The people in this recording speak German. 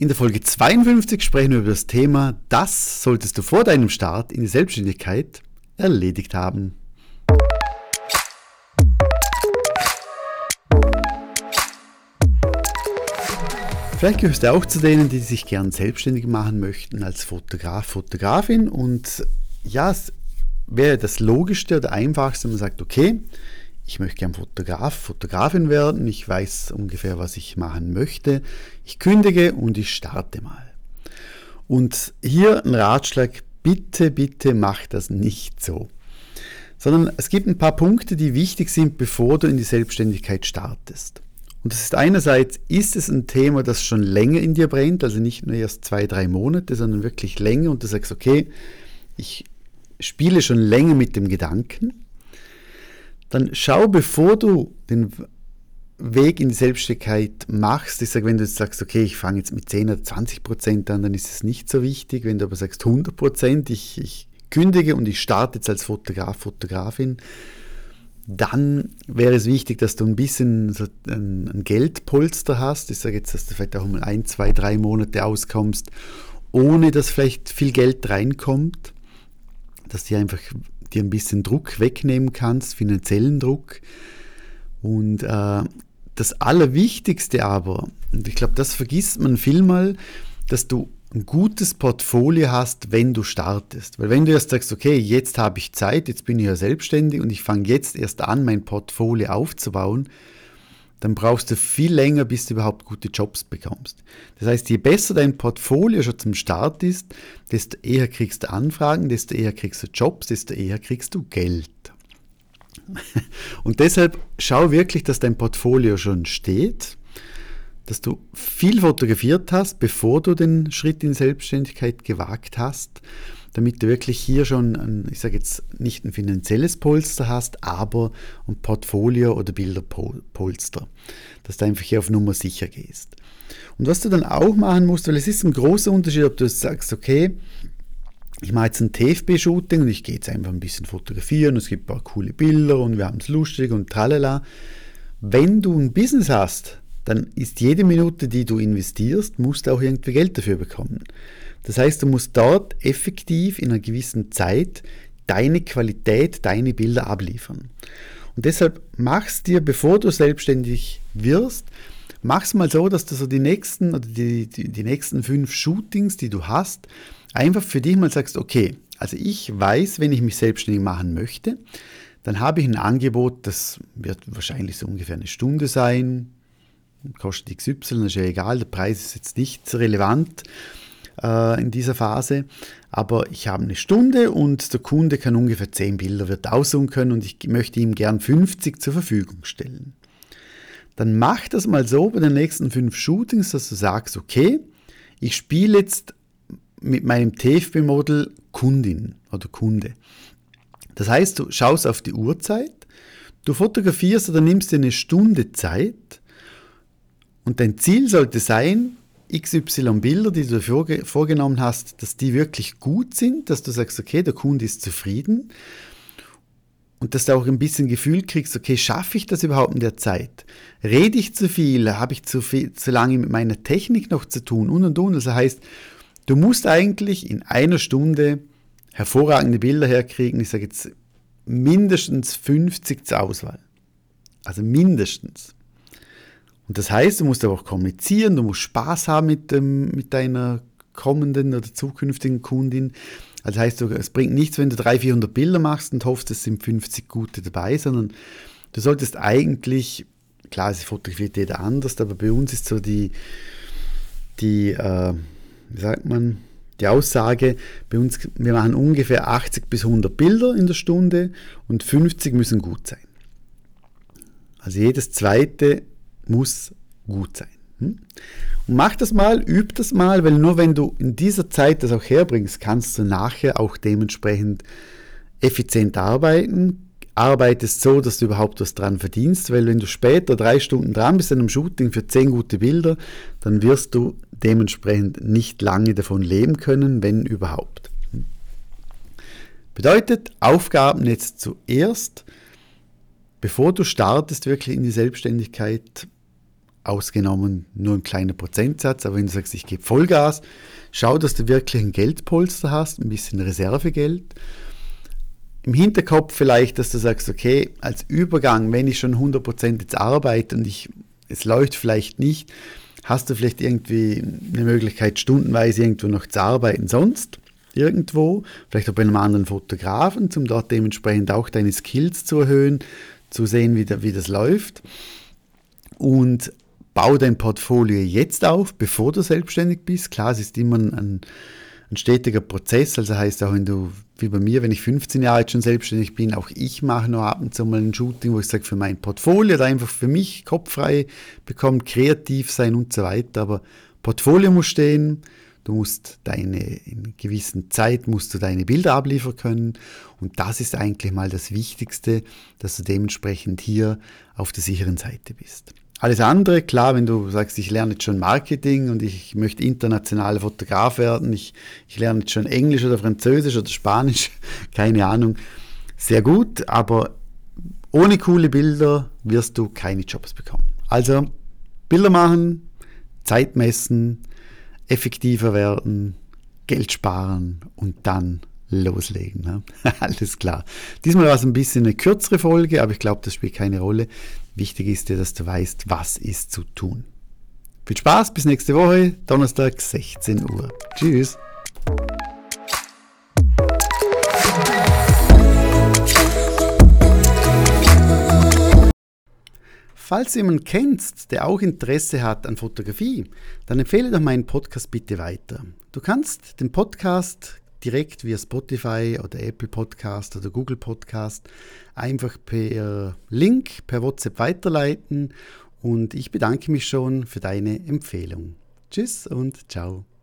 In der Folge 52 sprechen wir über das Thema, das solltest du vor deinem Start in die Selbstständigkeit erledigt haben. Vielleicht gehörst du auch zu denen, die sich gern selbstständig machen möchten als Fotograf, Fotografin und ja, es wäre das Logischste oder Einfachste, wenn man sagt, okay, ich möchte gern Fotograf, Fotografin werden, ich weiß ungefähr, was ich machen möchte, ich kündige und ich starte mal. Und hier ein Ratschlag, bitte, bitte mach das nicht so. Sondern es gibt ein paar Punkte, die wichtig sind, bevor du in die Selbstständigkeit startest. Und das ist einerseits, ist es ein Thema, das schon länger in dir brennt, also nicht nur erst zwei, drei Monate, sondern wirklich länger und du sagst, okay, ich spiele schon länger mit dem Gedanken dann schau, bevor du den Weg in die Selbstständigkeit machst, ich sage, wenn du jetzt sagst, okay, ich fange jetzt mit 10 oder 20 Prozent an, dann ist es nicht so wichtig. Wenn du aber sagst 100 Prozent, ich, ich kündige und ich starte jetzt als Fotograf, Fotografin, dann wäre es wichtig, dass du ein bisschen so ein, ein Geldpolster hast. Ich sage jetzt, dass du vielleicht auch mal ein, zwei, drei Monate auskommst, ohne dass vielleicht viel Geld reinkommt, dass dir einfach dir ein bisschen Druck wegnehmen kannst, finanziellen Druck. Und äh, das Allerwichtigste aber, und ich glaube, das vergisst man vielmal, dass du ein gutes Portfolio hast, wenn du startest. Weil wenn du erst sagst, okay, jetzt habe ich Zeit, jetzt bin ich ja selbstständig und ich fange jetzt erst an, mein Portfolio aufzubauen, dann brauchst du viel länger, bis du überhaupt gute Jobs bekommst. Das heißt, je besser dein Portfolio schon zum Start ist, desto eher kriegst du Anfragen, desto eher kriegst du Jobs, desto eher kriegst du Geld. Und deshalb schau wirklich, dass dein Portfolio schon steht, dass du viel fotografiert hast, bevor du den Schritt in Selbstständigkeit gewagt hast damit du wirklich hier schon, ein, ich sage jetzt nicht ein finanzielles Polster hast, aber ein Portfolio oder Bilderpolster, dass du einfach hier auf Nummer sicher gehst. Und was du dann auch machen musst, weil es ist ein großer Unterschied, ob du sagst, okay, ich mache jetzt ein TFB-Shooting und ich gehe jetzt einfach ein bisschen fotografieren, es gibt ein paar coole Bilder und wir haben es lustig und tralala. Wenn du ein Business hast, dann ist jede Minute, die du investierst, musst du auch irgendwie Geld dafür bekommen. Das heißt, du musst dort effektiv in einer gewissen Zeit deine Qualität, deine Bilder abliefern. Und deshalb machst dir, bevor du selbstständig wirst, mach's mal so, dass du so die nächsten oder die, die, die nächsten fünf Shootings, die du hast, einfach für dich mal sagst, okay, also ich weiß, wenn ich mich selbstständig machen möchte, dann habe ich ein Angebot, das wird wahrscheinlich so ungefähr eine Stunde sein, kostet XY, ist ja egal, der Preis ist jetzt nicht relevant äh, in dieser Phase. Aber ich habe eine Stunde und der Kunde kann ungefähr 10 Bilder wird aussuchen können und ich möchte ihm gern 50 zur Verfügung stellen. Dann mach das mal so bei den nächsten fünf Shootings, dass du sagst, okay, ich spiele jetzt mit meinem TFB-Model Kundin oder Kunde. Das heißt, du schaust auf die Uhrzeit, du fotografierst oder nimmst dir eine Stunde Zeit und dein Ziel sollte sein, XY Bilder, die du vorgenommen hast, dass die wirklich gut sind, dass du sagst, okay, der Kunde ist zufrieden und dass du auch ein bisschen Gefühl kriegst, okay, schaffe ich das überhaupt in der Zeit? Rede ich zu viel? Habe ich zu, viel, zu lange mit meiner Technik noch zu tun? Und und und. Das heißt, du musst eigentlich in einer Stunde hervorragende Bilder herkriegen. Ich sage jetzt mindestens 50 zur Auswahl. Also mindestens. Und das heißt, du musst aber auch kommunizieren, du musst Spaß haben mit, dem, mit deiner kommenden oder zukünftigen Kundin. Also heißt, es bringt nichts, wenn du 300, 400 Bilder machst und hoffst, es sind 50 gute dabei, sondern du solltest eigentlich, klar, es fotografiert jeder anders, aber bei uns ist so die, die äh, wie sagt man, die Aussage, bei uns, wir machen ungefähr 80 bis 100 Bilder in der Stunde und 50 müssen gut sein. Also jedes zweite muss gut sein. Hm? Und mach das mal, üb das mal, weil nur wenn du in dieser Zeit das auch herbringst, kannst du nachher auch dementsprechend effizient arbeiten, arbeitest so, dass du überhaupt was dran verdienst, weil wenn du später drei Stunden dran bist an einem Shooting für zehn gute Bilder, dann wirst du dementsprechend nicht lange davon leben können, wenn überhaupt. Bedeutet, Aufgaben jetzt zuerst, bevor du startest wirklich in die Selbstständigkeit, ausgenommen nur ein kleiner Prozentsatz, aber wenn du sagst, ich gebe Vollgas, schau, dass du wirklich ein Geldpolster hast, ein bisschen Reservegeld. Im Hinterkopf vielleicht, dass du sagst, okay, als Übergang, wenn ich schon 100% jetzt arbeite und ich, es läuft vielleicht nicht, hast du vielleicht irgendwie eine Möglichkeit, stundenweise irgendwo noch zu arbeiten sonst irgendwo, vielleicht auch bei einem anderen Fotografen, um dort dementsprechend auch deine Skills zu erhöhen, zu sehen, wie, da, wie das läuft. Und bau dein Portfolio jetzt auf, bevor du selbstständig bist. Klar, es ist immer ein, ein stetiger Prozess. Also heißt auch, wenn du, wie bei mir, wenn ich 15 Jahre jetzt schon selbstständig bin, auch ich mache noch ab und zu mal ein Shooting, wo ich sage, für mein Portfolio, da einfach für mich kopffrei bekommen, kreativ sein und so weiter. Aber Portfolio muss stehen, Du musst deine, in gewissen Zeit musst du deine Bilder abliefern können. Und das ist eigentlich mal das Wichtigste, dass du dementsprechend hier auf der sicheren Seite bist. Alles andere, klar, wenn du sagst, ich lerne jetzt schon Marketing und ich möchte internationaler Fotograf werden, ich, ich lerne jetzt schon Englisch oder Französisch oder Spanisch, keine Ahnung, sehr gut, aber ohne coole Bilder wirst du keine Jobs bekommen. Also Bilder machen, Zeit messen, effektiver werden, Geld sparen und dann loslegen. Ne? Alles klar. Diesmal war es ein bisschen eine kürzere Folge, aber ich glaube, das spielt keine Rolle. Wichtig ist dir, dass du weißt, was ist zu tun. Viel Spaß, bis nächste Woche, Donnerstag, 16 Uhr. Tschüss. Falls du jemanden kennst, der auch Interesse hat an Fotografie, dann empfehle doch meinen Podcast bitte weiter. Du kannst den Podcast direkt via Spotify oder Apple Podcast oder Google Podcast einfach per Link, per WhatsApp weiterleiten und ich bedanke mich schon für deine Empfehlung. Tschüss und ciao.